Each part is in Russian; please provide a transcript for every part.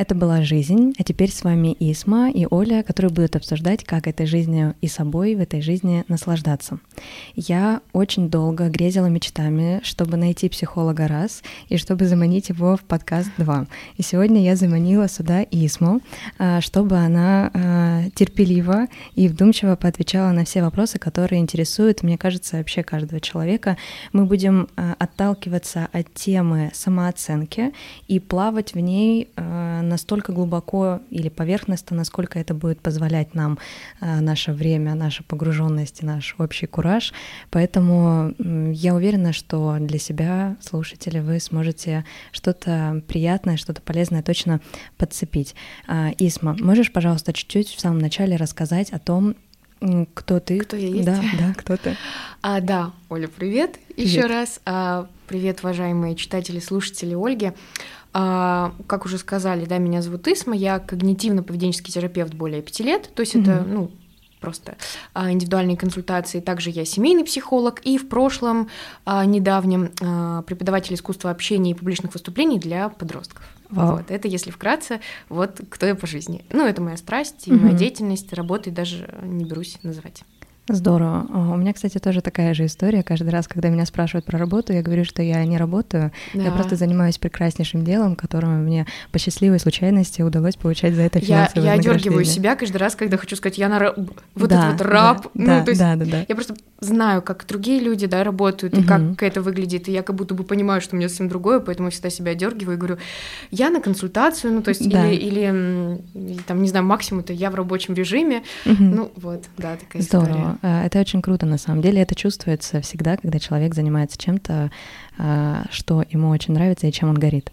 Это была жизнь, а теперь с вами Исма и Оля, которые будут обсуждать, как этой жизнью и собой в этой жизни наслаждаться. Я очень долго грезила мечтами, чтобы найти психолога раз и чтобы заманить его в подкаст два. И сегодня я заманила сюда Исму, а, чтобы она а, терпеливо и вдумчиво поотвечала на все вопросы, которые интересуют, мне кажется, вообще каждого человека. Мы будем а, отталкиваться от темы самооценки и плавать в ней настолько глубоко или поверхностно, насколько это будет позволять нам э, наше время, наша погруженность и наш общий кураж. Поэтому я уверена, что для себя, слушатели, вы сможете что-то приятное, что-то полезное точно подцепить. А, Исма, можешь, пожалуйста, чуть-чуть в самом начале рассказать о том, кто ты? Кто я есть? Да, да, кто ты? А, да, Оля, привет, привет. еще раз. А, привет, уважаемые читатели, слушатели Ольги. А, как уже сказали, да, меня зовут Исма, я когнитивно-поведенческий терапевт более пяти лет, то есть mm-hmm. это, ну, просто а, индивидуальные консультации. Также я семейный психолог и в прошлом а, недавнем а, преподаватель искусства общения и публичных выступлений для подростков. Вот, это если вкратце, вот кто я по жизни. Ну, это моя страсть и mm-hmm. моя деятельность, работы даже не берусь называть. Здорово. У меня, кстати, тоже такая же история. Каждый раз, когда меня спрашивают про работу, я говорю, что я не работаю. Да. Я просто занимаюсь прекраснейшим делом, которым мне по счастливой случайности удалось получать за это финансовое Я, я одергиваю себя каждый раз, когда хочу сказать, я на вот да, этот вот раб. Да, ну, да, то есть да, да, да. Я просто знаю, как другие люди, да, работают, угу. и как это выглядит, и я как будто бы понимаю, что у меня совсем другое, поэтому я всегда себя одергиваю и говорю, я на консультацию, ну, то есть, да. или, или, там, не знаю, максимум-то я в рабочем режиме, угу. ну, вот, да, такая Здорово. история. А, это очень круто, на самом деле. Это чувствуется всегда, когда человек занимается чем-то, а, что ему очень нравится и чем он горит.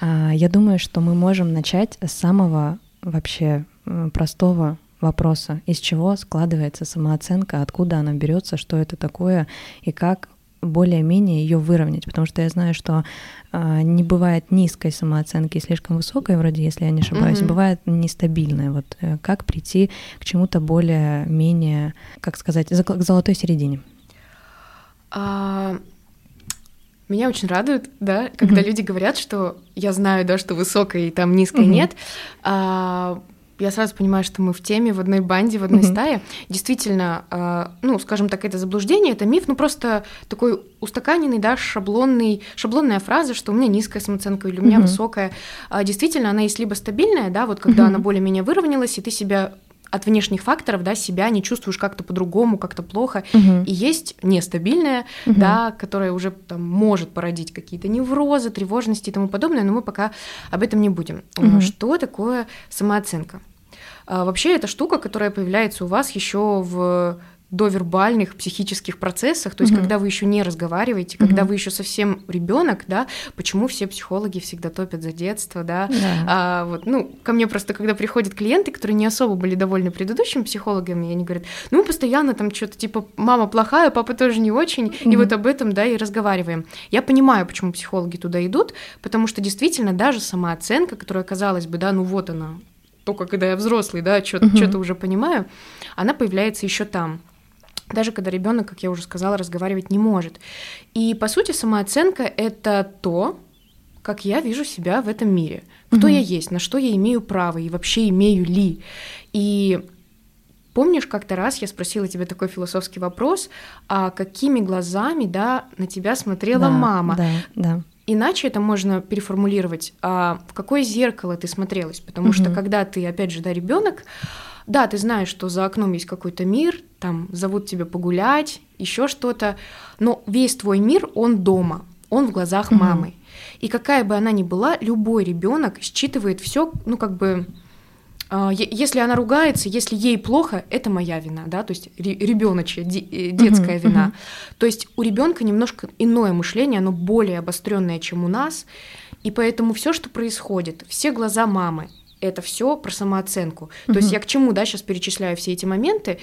А, я думаю, что мы можем начать с самого вообще простого вопроса, из чего складывается самооценка, откуда она берется, что это такое и как более-менее ее выровнять, потому что я знаю, что э, не бывает низкой самооценки слишком высокой, вроде, если я не ошибаюсь, mm-hmm. бывает нестабильной. Вот э, как прийти к чему-то более-менее, как сказать, к золотой середине? А... Меня очень радует, да, когда mm-hmm. люди говорят, что я знаю, да, что высокой и там низкой mm-hmm. нет. А, я сразу понимаю, что мы в теме, в одной банде, в одной mm-hmm. стае. Действительно, э, ну, скажем так, это заблуждение, это миф, ну просто такой устаканенный, да, шаблонный, шаблонная фраза, что у меня низкая самооценка или у меня mm-hmm. высокая. А, действительно, она есть либо стабильная, да, вот когда mm-hmm. она более-менее выровнялась, и ты себя от внешних факторов, да, себя не чувствуешь как-то по-другому, как-то плохо, угу. и есть нестабильная, угу. да, которая уже там может породить какие-то неврозы, тревожности и тому подобное, но мы пока об этом не будем. Угу. Что такое самооценка? А, вообще это штука, которая появляется у вас еще в до вербальных психических процессах, то есть угу. когда вы еще не разговариваете, угу. когда вы еще совсем ребенок, да, почему все психологи всегда топят за детство, да, да. А, вот, ну, ко мне просто, когда приходят клиенты, которые не особо были довольны предыдущими психологами, они говорят, ну, постоянно там что-то типа, мама плохая, папа тоже не очень, угу. и вот об этом, да, и разговариваем. Я понимаю, почему психологи туда идут, потому что действительно даже самооценка, которая, казалось бы, да, ну вот она, только когда я взрослый, да, что-то угу. уже понимаю, она появляется еще там даже когда ребенок, как я уже сказала, разговаривать не может. И по сути самооценка это то, как я вижу себя в этом мире, кто угу. я есть, на что я имею право и вообще имею ли. И помнишь, как-то раз я спросила тебе такой философский вопрос, а какими глазами, да, на тебя смотрела да, мама? Да, да. Иначе это можно переформулировать, а в какое зеркало ты смотрелась, потому угу. что когда ты, опять же, да, ребенок, да, ты знаешь, что за окном есть какой-то мир, там зовут тебя погулять, еще что-то, но весь твой мир, он дома, он в глазах mm-hmm. мамы. И какая бы она ни была, любой ребенок считывает все, ну как бы, э, если она ругается, если ей плохо, это моя вина, да, то есть ребеночья, э, детская mm-hmm. вина. То есть у ребенка немножко иное мышление, оно более обостренное, чем у нас, и поэтому все, что происходит, все глаза мамы, это все про самооценку. Mm-hmm. То есть я к чему, да, сейчас перечисляю все эти моменты,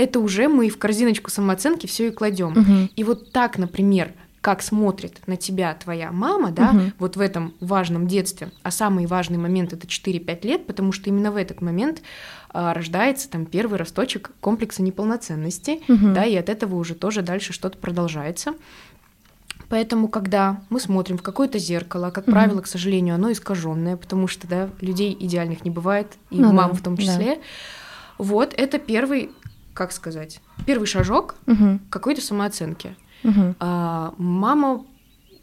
это уже мы в корзиночку самооценки все и кладем. Mm-hmm. И вот так, например, как смотрит на тебя твоя мама, да, угу. вот в этом важном детстве, а самый важный момент это 4-5 лет, потому что именно в этот момент а, рождается там первый росточек комплекса неполноценности, угу. да, и от этого уже тоже дальше что-то продолжается. Поэтому, когда мы смотрим в какое-то зеркало, как mm-hmm. правило, к сожалению, оно искаженное, потому что да, людей идеальных не бывает, и ну, мам да, в том числе. Да. Вот это первый, как сказать, первый шажок mm-hmm. какой-то самооценки. Mm-hmm. А, мама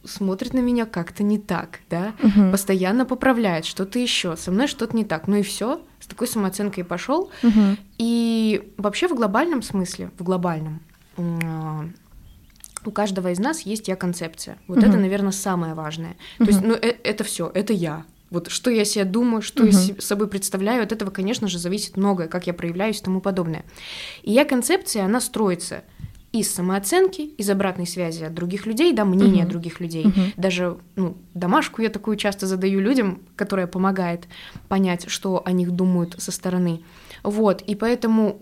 смотрит на меня как-то не так, да, угу. постоянно поправляет что-то еще, со мной что-то не так, ну и все, с такой самооценкой пошел. Угу. И вообще в глобальном смысле, в глобальном, а, у каждого из нас есть я-концепция. Вот угу. это, наверное, самое важное. Угу. То есть, ну, э это все, это я. Вот что я себе думаю, что угу. я собой представляю, от этого, конечно же, зависит многое, как я проявляюсь и тому подобное. И я-концепция, она строится из самооценки, из обратной связи от других людей, да, мнения uh других людей. uh Даже ну, домашку я такую часто задаю людям, которая помогает понять, что о них думают со стороны. Вот, и поэтому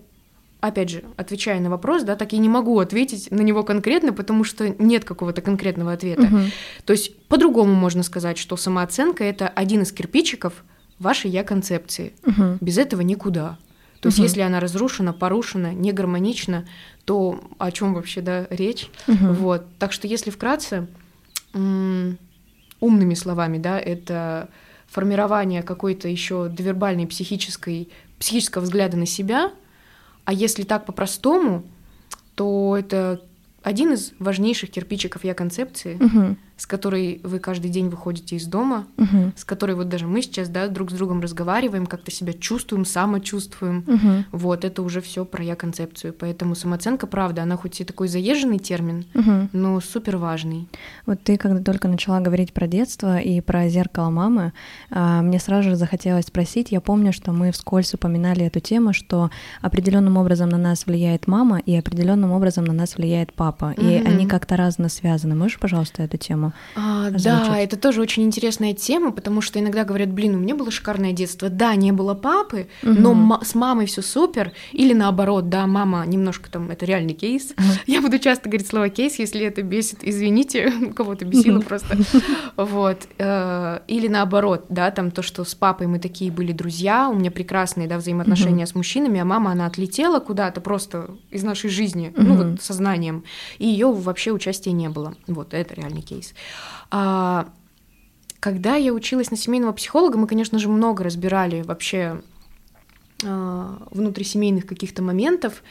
опять же, отвечая на вопрос, да, так я не могу ответить на него конкретно, потому что нет какого-то конкретного ответа. Угу. То есть по-другому можно сказать, что самооценка это один из кирпичиков вашей я-концепции. Угу. Без этого никуда. То есть, угу. если она разрушена, порушена, не гармонична, то о чем вообще да, речь? Угу. Вот. Так что, если вкратце, умными словами, да, это формирование какой-то еще довербальной психической, психического взгляда на себя, а если так по-простому, то это один из важнейших кирпичиков я концепции, угу. С которой вы каждый день выходите из дома, угу. с которой вот даже мы сейчас да, друг с другом разговариваем, как-то себя чувствуем, самочувствуем. Угу. Вот это уже все про я концепцию. Поэтому самооценка, правда, она хоть и такой заезженный термин, угу. но супер важный. Вот ты, когда только начала говорить про детство и про зеркало мамы, а, мне сразу же захотелось спросить. Я помню, что мы вскользь упоминали эту тему, что определенным образом на нас влияет мама и определенным образом на нас влияет папа папа, и они как-то разно связаны. Можешь, пожалуйста, эту тему? А, да, это тоже очень интересная тема, потому что иногда говорят, блин, у меня было шикарное детство. Да, не было папы, mm-hmm. но м- с мамой все супер. Или наоборот, да, мама немножко там, это реальный кейс. Mm-hmm. Я буду часто говорить слово кейс, если это бесит, извините, кого-то бесило просто. Вот. Э, или наоборот, да, там то, что с папой мы такие были друзья, у меня прекрасные, да, взаимоотношения с мужчинами, а мама, она отлетела куда-то просто из нашей жизни, ну вот сознанием и ее вообще участия не было. Вот, это реальный кейс. А, когда я училась на семейного психолога, мы, конечно же, много разбирали вообще а, внутрисемейных каких-то моментов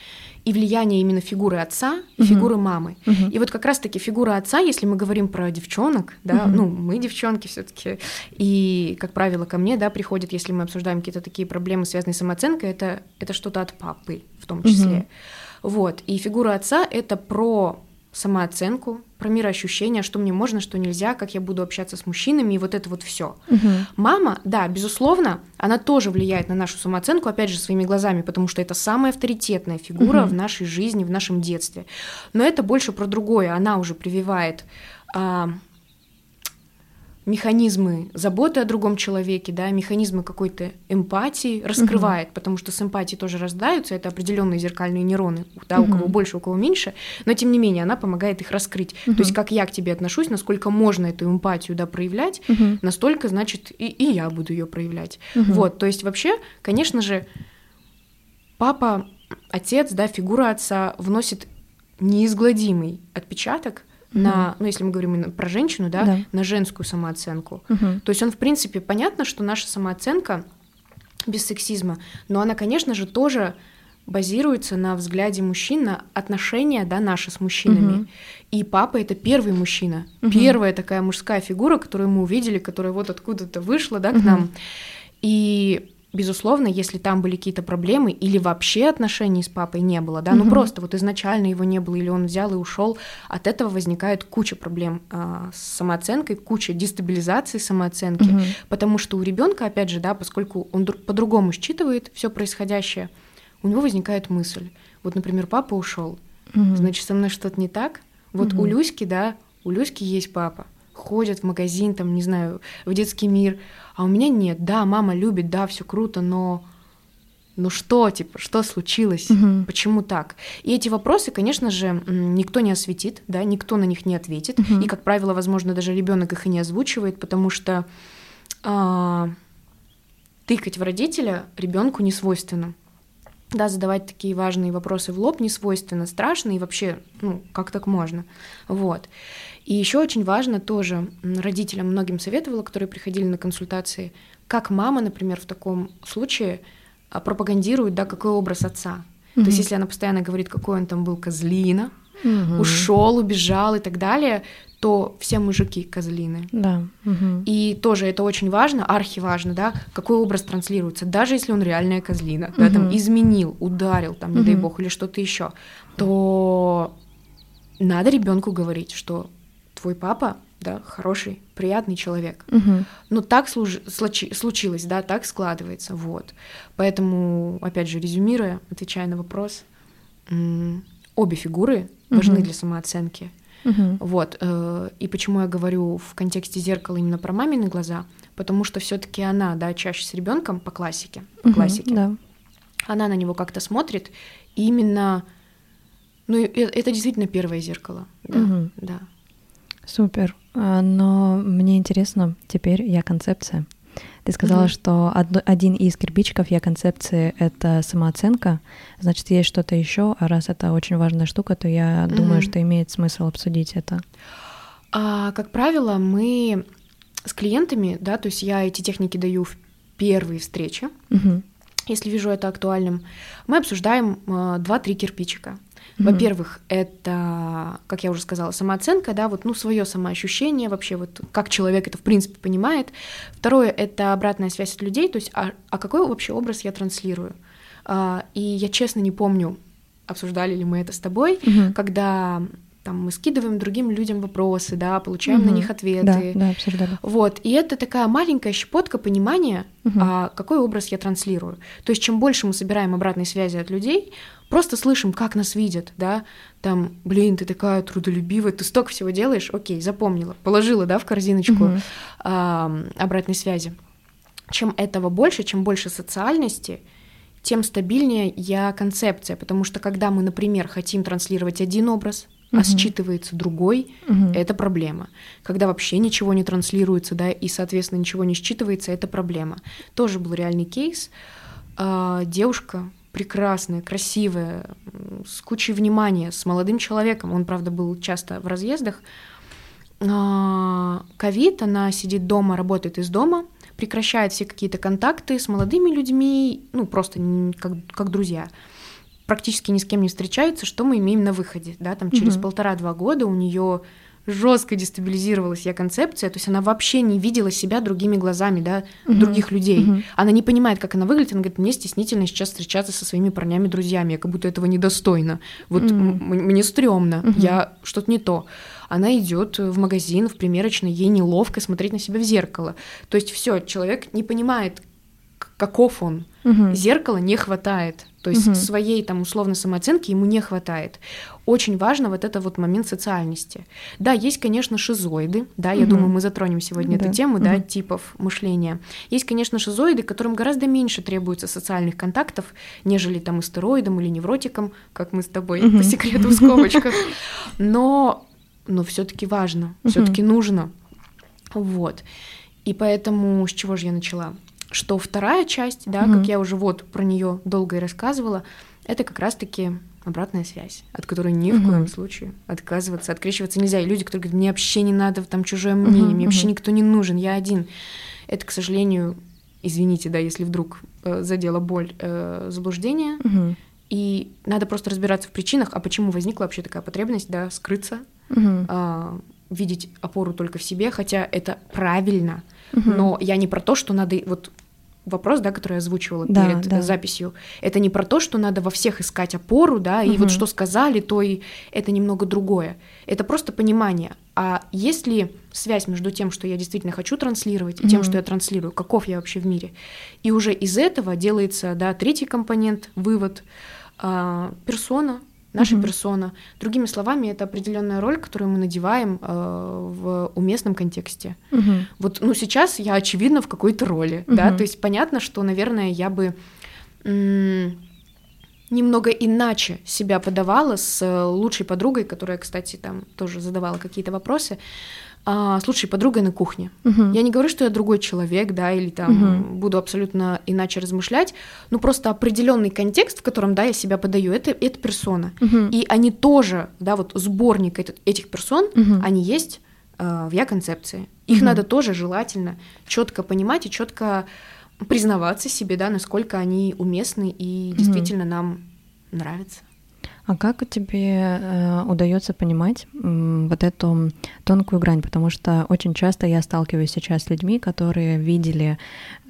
и влияние именно фигуры отца и угу. фигуры мамы. Угу. И вот как раз-таки фигура отца, если мы говорим про девчонок, да, угу. ну мы девчонки все-таки, и как правило ко мне, да, приходят, если мы обсуждаем какие-то такие проблемы, связанные с самооценкой, это это что-то от папы в том числе. Угу. Вот. И фигура отца — это про самооценку, про мироощущение, что мне можно, что нельзя, как я буду общаться с мужчинами, и вот это вот все. Угу. Мама, да, безусловно, она тоже влияет на нашу самооценку, опять же, своими глазами, потому что это самая авторитетная фигура угу. в нашей жизни, в нашем детстве. Но это больше про другое. Она уже прививает а, механизмы заботы о другом человеке, да, механизмы какой-то эмпатии раскрывает, угу. потому что с эмпатией тоже рождаются, это определенные зеркальные нейроны, да, угу. у кого больше, у кого меньше, но тем не менее она помогает их раскрыть. Угу. То есть как я к тебе отношусь, насколько можно эту эмпатию, да, проявлять, угу. настолько, значит, и, и я буду ее проявлять. Угу. Вот, то есть вообще, конечно же, папа, отец, да, фигура отца вносит неизгладимый отпечаток на, ну, если мы говорим про женщину, да, да. на женскую самооценку. Угу. То есть он, в принципе, понятно, что наша самооценка без сексизма, но она, конечно же, тоже базируется на взгляде мужчин, на отношения, да, наши с мужчинами. Угу. И папа это первый мужчина, угу. первая такая мужская фигура, которую мы увидели, которая вот откуда-то вышла, да, к угу. нам. И безусловно, если там были какие-то проблемы или вообще отношений с папой не было, да, угу. ну просто вот изначально его не было или он взял и ушел, от этого возникает куча проблем э, с самооценкой, куча дестабилизации самооценки, угу. потому что у ребенка, опять же, да, поскольку он по-другому считывает все происходящее, у него возникает мысль, вот, например, папа ушел, угу. значит, со мной что-то не так. Вот угу. у Люськи, да, у Люськи есть папа, ходят в магазин, там, не знаю, в детский мир, а у меня нет. Да, мама любит, да, все круто, но ну что, типа, что случилось, угу. почему так? И эти вопросы, конечно же, никто не осветит, да, никто на них не ответит, угу. и, как правило, возможно, даже ребенок их и не озвучивает, потому что а, тыкать в родителя ребенку не свойственно. да, задавать такие важные вопросы в лоб не свойственно, страшно и вообще, ну, как так можно, вот. И еще очень важно тоже родителям многим советовала, которые приходили на консультации, как мама, например, в таком случае а, пропагандирует, да, какой образ отца. Mm-hmm. То есть, если она постоянно говорит, какой он там был козлина, mm-hmm. ушел, убежал и так далее, то все мужики козлины. Да. Угу. И тоже это очень важно, архиважно, да, какой образ транслируется. Даже если он реальная козлина, угу. да, там изменил, ударил, там, не угу. дай бог, или что-то еще, то надо ребенку говорить, что твой папа, да, хороший, приятный человек. Угу. Но так служ... случи... случилось, да, так складывается, вот. Поэтому, опять же, резюмируя, отвечая на вопрос, обе фигуры важны угу. для самооценки. Угу. Вот. Э, и почему я говорю в контексте зеркала именно про мамины глаза? Потому что все-таки она, да, чаще с ребенком по классике, по угу, классике. Да. Она на него как-то смотрит, и именно, ну, это действительно первое зеркало. Да, угу. да. Супер. А, но мне интересно теперь я концепция. Ты сказала, mm-hmm. что од- один из кирпичиков я концепции — это самооценка. Значит, есть что-то еще, а раз это очень важная штука, то я mm-hmm. думаю, что имеет смысл обсудить это. А, как правило, мы с клиентами, да, то есть я эти техники даю в первые встречи, mm-hmm. если вижу это актуальным, мы обсуждаем э, два-три кирпичика. Mm-hmm. Во-первых, это, как я уже сказала, самооценка, да, вот, ну, свое самоощущение, вообще, вот, как человек это, в принципе, понимает. Второе, это обратная связь от людей, то есть, а, а какой вообще образ я транслирую? А, и я честно не помню, обсуждали ли мы это с тобой, mm-hmm. когда там мы скидываем другим людям вопросы, да, получаем угу. на них ответы. Да, да, обсуждали. Вот, и это такая маленькая щепотка понимания, угу. а, какой образ я транслирую. То есть чем больше мы собираем обратной связи от людей, просто слышим, как нас видят, да, там, блин, ты такая трудолюбивая, ты столько всего делаешь, окей, запомнила, положила, да, в корзиночку угу. а, обратной связи. Чем этого больше, чем больше социальности, тем стабильнее я концепция, потому что когда мы, например, хотим транслировать один образ, а считывается другой, угу. это проблема. Когда вообще ничего не транслируется, да, и, соответственно, ничего не считывается, это проблема. Тоже был реальный кейс. А, девушка прекрасная, красивая, с кучей внимания, с молодым человеком. Он, правда, был часто в разъездах. А, ковид, она сидит дома, работает из дома, прекращает все какие-то контакты с молодыми людьми, ну, просто как, как друзья практически ни с кем не встречается, что мы имеем на выходе, да, там через mm-hmm. полтора-два года у нее жестко дестабилизировалась я концепция, то есть она вообще не видела себя другими глазами, да, uh-huh. других людей. Uh-huh. Она не понимает, как она выглядит, она говорит, мне стеснительно сейчас встречаться со своими парнями-друзьями, я как будто этого недостойно. Вот uh-huh. мне стрёмно, uh-huh. я что-то не то. Она идет в магазин, в примерочный, ей неловко смотреть на себя в зеркало. То есть все, человек не понимает, каков он. Угу. Зеркала не хватает. То есть угу. своей там условно самооценки ему не хватает. Очень важно вот это вот момент социальности. Да, есть, конечно, шизоиды, да, я угу. думаю, мы затронем сегодня да. эту тему, угу. да, типов мышления. Есть, конечно, шизоиды, которым гораздо меньше требуется социальных контактов, нежели там истероидам или невротикам, как мы с тобой угу. по секрету в скобочках. Но, но все-таки важно, угу. все-таки нужно. Вот. И поэтому с чего же я начала? Что вторая часть, да, mm-hmm. как я уже вот про нее долго и рассказывала, это как раз-таки обратная связь, от которой ни в mm-hmm. коем случае отказываться, открещиваться нельзя. И люди, которые говорят, мне вообще не надо там чужое мнение, mm-hmm. мне вообще никто не нужен, я один. Это, к сожалению, извините, да, если вдруг э, задела боль, э, заблуждение. Mm-hmm. И надо просто разбираться в причинах, а почему возникла вообще такая потребность, да, скрыться, mm-hmm. э, видеть опору только в себе, хотя это правильно. Mm-hmm. Но я не про то, что надо вот вопрос, да, который я озвучивала да, перед да. записью, это не про то, что надо во всех искать опору, да, и угу. вот что сказали, то и это немного другое. Это просто понимание. А есть ли связь между тем, что я действительно хочу транслировать, и тем, что я транслирую, каков я вообще в мире? И уже из этого делается, да, третий компонент, вывод, э, персона, наша mm-hmm. персона. Другими словами, это определенная роль, которую мы надеваем э, в уместном контексте. Mm-hmm. Вот, ну, сейчас я, очевидно, в какой-то роли, mm-hmm. да, то есть понятно, что, наверное, я бы немного иначе себя подавала с лучшей подругой, которая, кстати, там тоже задавала какие-то вопросы. А, слушай, подруга на кухне. Угу. Я не говорю, что я другой человек, да, или там угу. буду абсолютно иначе размышлять, но просто определенный контекст, в котором, да, я себя подаю, это, это персона. Угу. И они тоже, да, вот сборник этих персон, угу. они есть э, в я-концепции. Их угу. надо тоже желательно четко понимать и четко признаваться себе, да, насколько они уместны и угу. действительно нам нравятся. А как тебе э, удается понимать э, вот эту тонкую грань? Потому что очень часто я сталкиваюсь сейчас с людьми, которые видели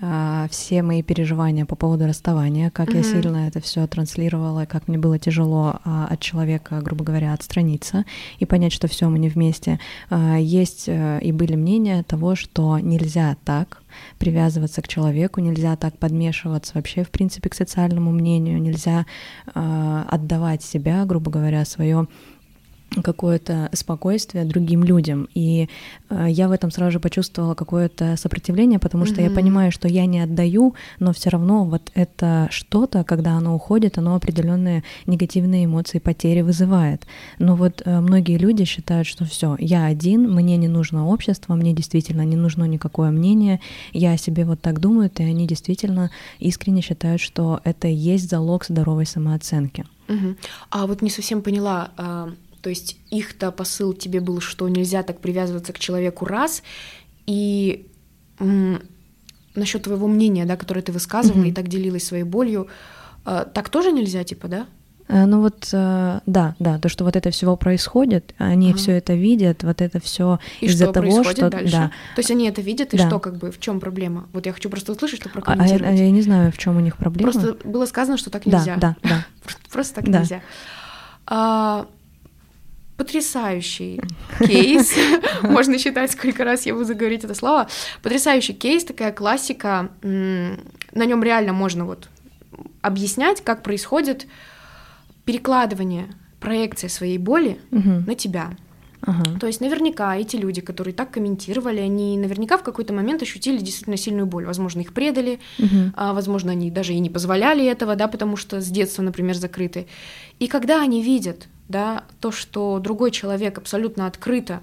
э, все мои переживания по поводу расставания, как mm-hmm. я сильно это все транслировала, как мне было тяжело э, от человека, грубо говоря, отстраниться и понять, что все мы не вместе. Э, есть э, и были мнения того, что нельзя так, привязываться к человеку, нельзя так подмешиваться вообще, в принципе, к социальному мнению, нельзя э, отдавать себя, грубо говоря, свое какое-то спокойствие другим людям. И э, я в этом сразу же почувствовала какое-то сопротивление, потому что mm-hmm. я понимаю, что я не отдаю, но все равно вот это что-то, когда оно уходит, оно определенные негативные эмоции, потери вызывает. Но вот э, многие люди считают, что все, я один, мне не нужно общество, мне действительно не нужно никакое мнение, я о себе вот так думаю, и они действительно искренне считают, что это и есть залог здоровой самооценки. Угу. А вот не совсем поняла, а, то есть их-то посыл тебе был, что нельзя так привязываться к человеку раз, и насчет твоего мнения, да, которое ты высказывала mm-hmm. и так делилась своей болью, э, так тоже нельзя, типа, да? Э, ну вот, э, да, да, то, что вот это всего происходит, они ага. все это видят, вот это все из-за того, что дальше? да. То есть они это видят, и да. что, как бы, в чем проблема? Вот я хочу просто услышать, что прокомментировать. А, а я, я не знаю, в чем у них проблема. Просто было сказано, что так нельзя. Да, да, да. Просто так нельзя. А, потрясающий кейс. Можно считать, сколько раз я буду говорить это слово. Потрясающий кейс, такая классика. На нем реально можно вот объяснять, как происходит перекладывание, проекция своей боли на тебя. Ага. То есть наверняка эти люди, которые так комментировали, они наверняка в какой-то момент ощутили действительно сильную боль. Возможно, их предали, угу. а, возможно, они даже и не позволяли этого, да, потому что с детства, например, закрыты. И когда они видят да, то, что другой человек абсолютно открыто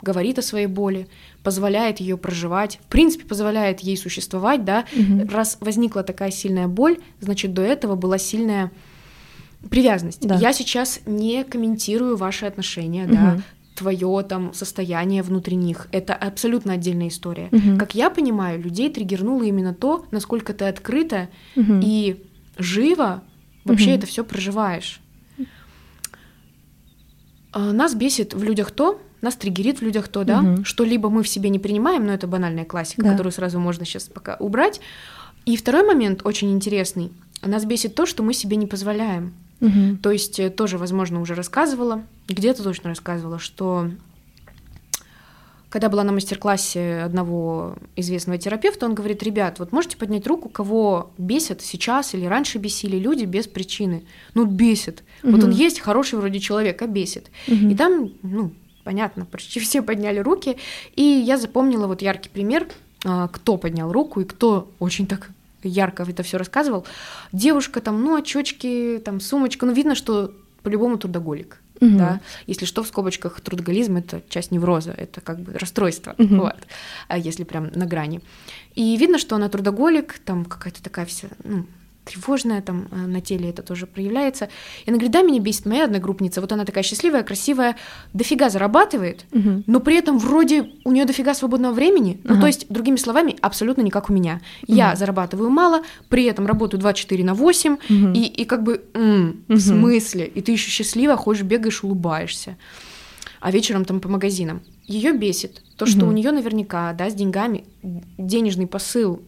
говорит о своей боли, позволяет ее проживать, в принципе, позволяет ей существовать, да, угу. раз возникла такая сильная боль, значит, до этого была сильная привязанность. Да. Я сейчас не комментирую ваши отношения, угу. да, твое там состояние внутри них. Это абсолютно отдельная история. Угу. Как я понимаю, людей триггернуло именно то, насколько ты открыто угу. и живо вообще угу. это все проживаешь. А, нас бесит в людях то, нас триггерит в людях то, да, угу. что либо мы в себе не принимаем, но это банальная классика, да. которую сразу можно сейчас пока убрать. И второй момент очень интересный. Нас бесит то, что мы себе не позволяем. Угу. То есть э, тоже, возможно, уже рассказывала, где-то точно рассказывала, что когда была на мастер-классе одного известного терапевта, он говорит, ребят, вот можете поднять руку, кого бесят сейчас или раньше бесили люди без причины. Ну, бесит. Угу. Вот он есть хороший вроде человек, а бесит. Угу. И там, ну, понятно, почти все подняли руки. И я запомнила вот яркий пример, а, кто поднял руку и кто очень так ярко это все рассказывал. Девушка там, ну, очечки, там, сумочка, ну, видно, что по-любому трудоголик угу. да, если что, в скобочках трудоголизм это часть невроза, это как бы расстройство, угу. вот, а если прям на грани. И видно, что она трудоголик, там какая-то такая вся, ну, тревожная, там э, на теле это тоже проявляется. И она говорит, да, меня бесит моя одногруппница, вот она такая счастливая, красивая, дофига зарабатывает, угу. но при этом вроде у нее дофига свободного времени, ага. ну то есть, другими словами, абсолютно не как у меня. Угу. Я зарабатываю мало, при этом работаю 24 на 8, угу. и, и как бы, м, угу. в смысле, и ты еще счастлива, ходишь, бегаешь, улыбаешься, а вечером там по магазинам. Ее бесит то, что угу. у нее наверняка, да, с деньгами денежный посыл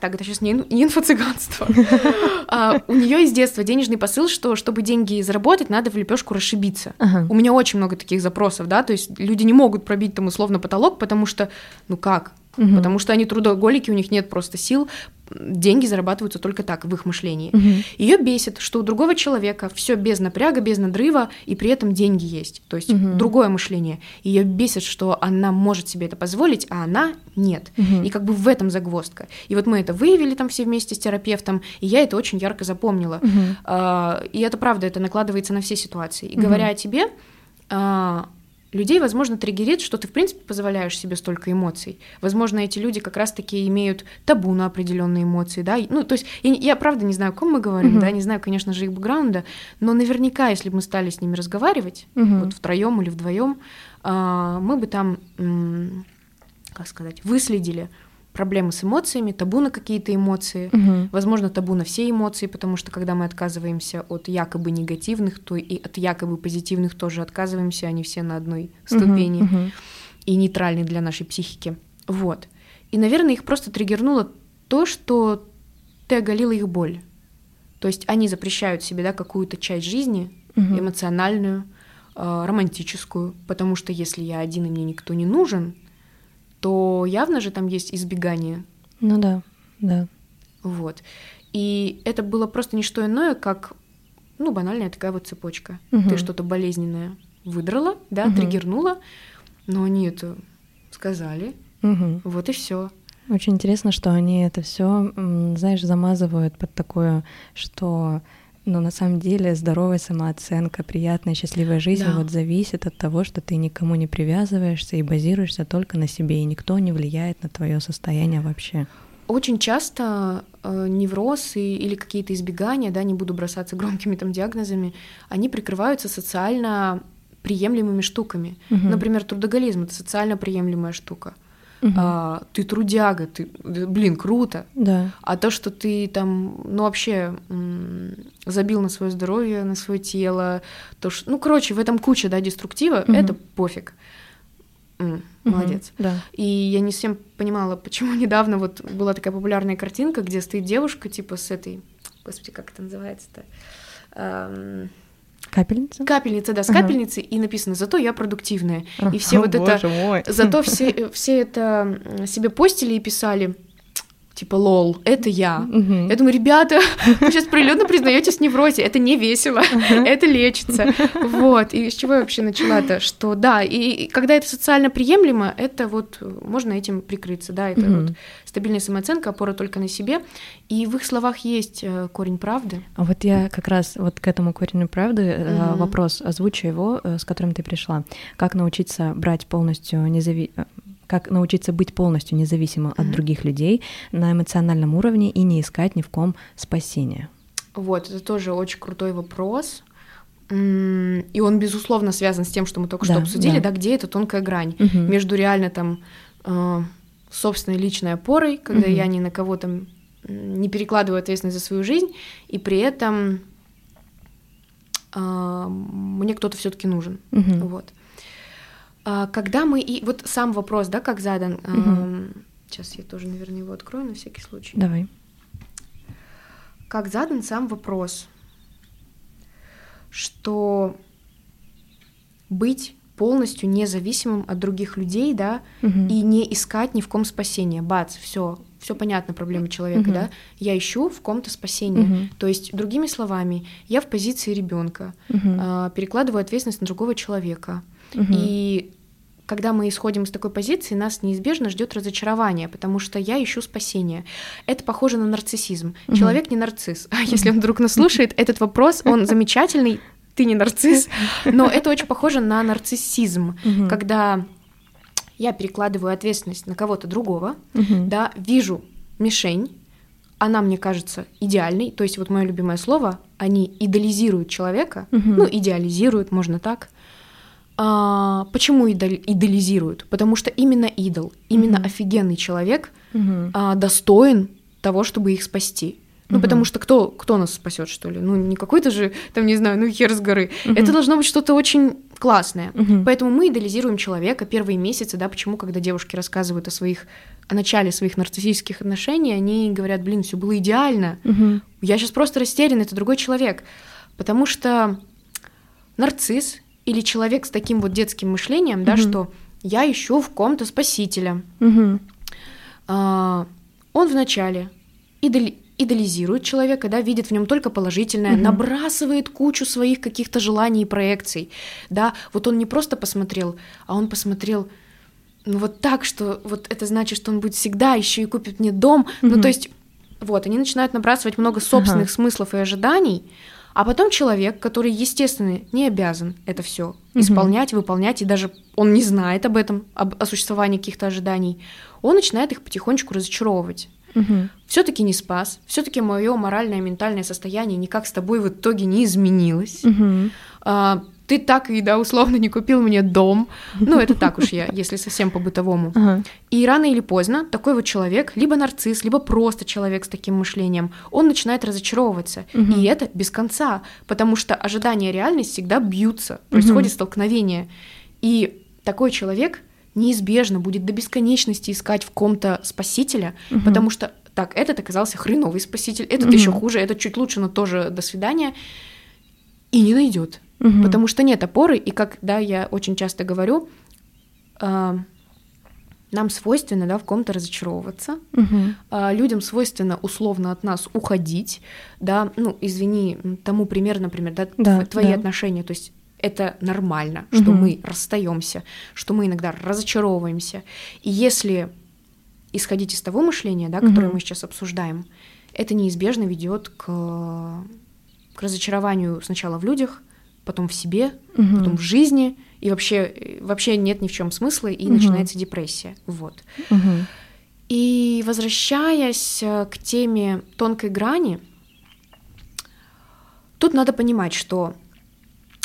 так, это сейчас не, не инфо-цыганство. а, у нее из детства денежный посыл, что чтобы деньги заработать, надо в лепешку расшибиться. Ага. У меня очень много таких запросов, да, то есть люди не могут пробить там условно потолок, потому что, ну как, угу. потому что они трудоголики, у них нет просто сил, деньги зарабатываются только так в их мышлении. Угу. Ее бесит, что у другого человека все без напряга, без надрыва, и при этом деньги есть. То есть угу. другое мышление. Ее бесит, что она может себе это позволить, а она нет. Угу. И как бы в этом загвоздка. И вот мы это выявили там все вместе с терапевтом, и я это очень ярко запомнила. Угу. И это правда, это накладывается на все ситуации. И угу. говоря о тебе, а, людей, возможно, триггерит, что ты, в принципе, позволяешь себе столько эмоций. Возможно, эти люди как раз-таки имеют табу на определенные эмоции, да. Ну, то есть я, я правда не знаю, о ком мы говорим, mm-hmm. да, не знаю, конечно же, их бэкграунда, но наверняка, если бы мы стали с ними разговаривать, mm-hmm. вот втроем или вдвоем, а, мы бы там, как сказать, выследили проблемы с эмоциями, табу на какие-то эмоции, угу. возможно, табу на все эмоции, потому что когда мы отказываемся от якобы негативных, то и от якобы позитивных тоже отказываемся, они все на одной ступени угу, угу. и нейтральны для нашей психики. Вот. И, наверное, их просто триггернуло то, что ты оголила их боль. То есть они запрещают себе да, какую-то часть жизни, угу. эмоциональную, э, романтическую, потому что если я один и мне никто не нужен, то явно же там есть избегание. Ну да, да. Вот. И это было просто не что иное, как, ну, банальная такая вот цепочка. Угу. Ты что-то болезненное выдрала, да, угу. триггернула, но они это сказали. Угу. Вот и все. Очень интересно, что они это все, знаешь, замазывают под такое, что но на самом деле здоровая самооценка, приятная, счастливая жизнь да. вот зависит от того, что ты никому не привязываешься и базируешься только на себе, и никто не влияет на твое состояние вообще. Очень часто э, невроз и, или какие-то избегания, да, не буду бросаться громкими там диагнозами, они прикрываются социально приемлемыми штуками. Угу. Например, трудоголизм это социально приемлемая штука угу. а, ты трудяга, ты, блин, круто. Да. А то, что ты там, ну вообще забил на свое здоровье, на свое тело, то что, ну короче, в этом куча, да, деструктива, угу. это пофиг. М, молодец. Угу, да. И я не всем понимала, почему недавно вот была такая популярная картинка, где стоит девушка типа с этой, господи, как это называется-то? Эм Капельница? Капельница, да, с капельницей, и написано «Зато я продуктивная». И все вот это... Мой. Зато все, все это себе постили и писали типа лол, это я. Угу. Я думаю, ребята, вы сейчас прилюдно признаетесь в неврозе, это не весело, это лечится. Вот. И с чего я вообще начала-то? Что да, и когда это социально приемлемо, это вот можно этим прикрыться, да, это вот стабильная самооценка, опора только на себе. И в их словах есть э, корень правды. А вот я как раз вот к этому корню правды угу. вопрос озвучу его, э, с которым ты пришла. Как научиться брать полностью незави как научиться быть полностью независимым mm-hmm. от других людей на эмоциональном уровне и не искать ни в ком спасения. Вот, это тоже очень крутой вопрос. И он, безусловно, связан с тем, что мы только да, что обсудили, да. да, где эта тонкая грань угу. между реально там э, собственной личной опорой, когда угу. я ни на кого там не перекладываю ответственность за свою жизнь, и при этом э, мне кто-то все-таки нужен. Угу. Вот. А, когда мы и вот сам вопрос, да, как задан. Угу. Сейчас я тоже, наверное, его открою на всякий случай. Давай. Как задан сам вопрос, что быть полностью независимым от других людей, да, угу. и не искать ни в ком спасения. Бац, все, все понятно, проблема человека, угу. да. Я ищу в ком-то спасение. Угу. То есть, другими словами, я в позиции ребенка, угу. э, перекладываю ответственность на другого человека. Угу. И когда мы исходим из такой позиции, нас неизбежно ждет разочарование, потому что я ищу спасения. Это похоже на нарциссизм. Угу. Человек не нарцисс. А если он вдруг нас слушает, этот вопрос, он замечательный, ты не нарцисс, но это очень похоже на нарциссизм, угу. когда я перекладываю ответственность на кого-то другого, угу. да, вижу мишень, она мне кажется идеальной, то есть вот мое любимое слово, они идеализируют человека, угу. ну идеализируют, можно так, а, почему идолизируют? Потому что именно идол, именно mm-hmm. офигенный человек mm-hmm. а, достоин того, чтобы их спасти. Ну, угу. потому что кто, кто нас спасет, что ли? Ну, не какой-то же, там, не знаю, ну, хер с горы. Угу. Это должно быть что-то очень классное. Угу. Поэтому мы идеализируем человека первые месяцы, да, почему, когда девушки рассказывают о своих, о начале своих нарциссических отношений, они говорят, блин, все было идеально. Угу. Я сейчас просто растерян, это другой человек. Потому что нарцисс или человек с таким вот детским мышлением, угу. да, что я ищу в ком-то спасителя. Угу. А, он вначале идоли идеализирует человека, да, видит в нем только положительное, угу. набрасывает кучу своих каких-то желаний и проекций, да, вот он не просто посмотрел, а он посмотрел, ну вот так, что вот это значит, что он будет всегда еще и купит мне дом, угу. ну то есть вот они начинают набрасывать много собственных ага. смыслов и ожиданий, А потом человек, который, естественно, не обязан это все исполнять, выполнять, и даже он не знает об этом, об, о существовании каких-то ожиданий, он начинает их потихонечку разочаровывать. Мгм. Все-таки не спас, все-таки мое моральное и ментальное состояние никак с тобой в итоге не изменилось. Мгм. А, ты так и, да, условно не купил мне дом. Ну, это так уж я, если совсем по-бытовому. Ага. И рано или поздно такой вот человек, либо нарцисс, либо просто человек с таким мышлением, он начинает разочаровываться. Мгм. И это без конца, потому что ожидания и реальность всегда бьются, происходит Мгм. столкновение. И такой человек неизбежно будет до бесконечности искать в ком-то спасителя, Мгм. потому что так, этот оказался хреновый спаситель, этот Мгм. еще хуже, этот чуть лучше, но тоже до свидания. И не найдет. Мгм. Потому что нет опоры, и как да, я очень часто говорю, а, нам свойственно да, в ком-то разочаровываться, Мгм. а, людям свойственно условно от нас уходить, да, ну, извини, тому пример, например, да, Да, тв- твои да. отношения, то есть это нормально, что Мгм. мы расстаемся, что мы иногда разочаровываемся. И если исходить из того мышления, да, которое Мгм. мы сейчас обсуждаем, это неизбежно ведет к, к разочарованию сначала в людях, потом в себе, Мгм. потом в жизни, и вообще, э, вообще нет ни в чем смысла, и Мгм. начинается депрессия. Вот. Мгм. И возвращаясь э, к теме тонкой грани, тут надо понимать, что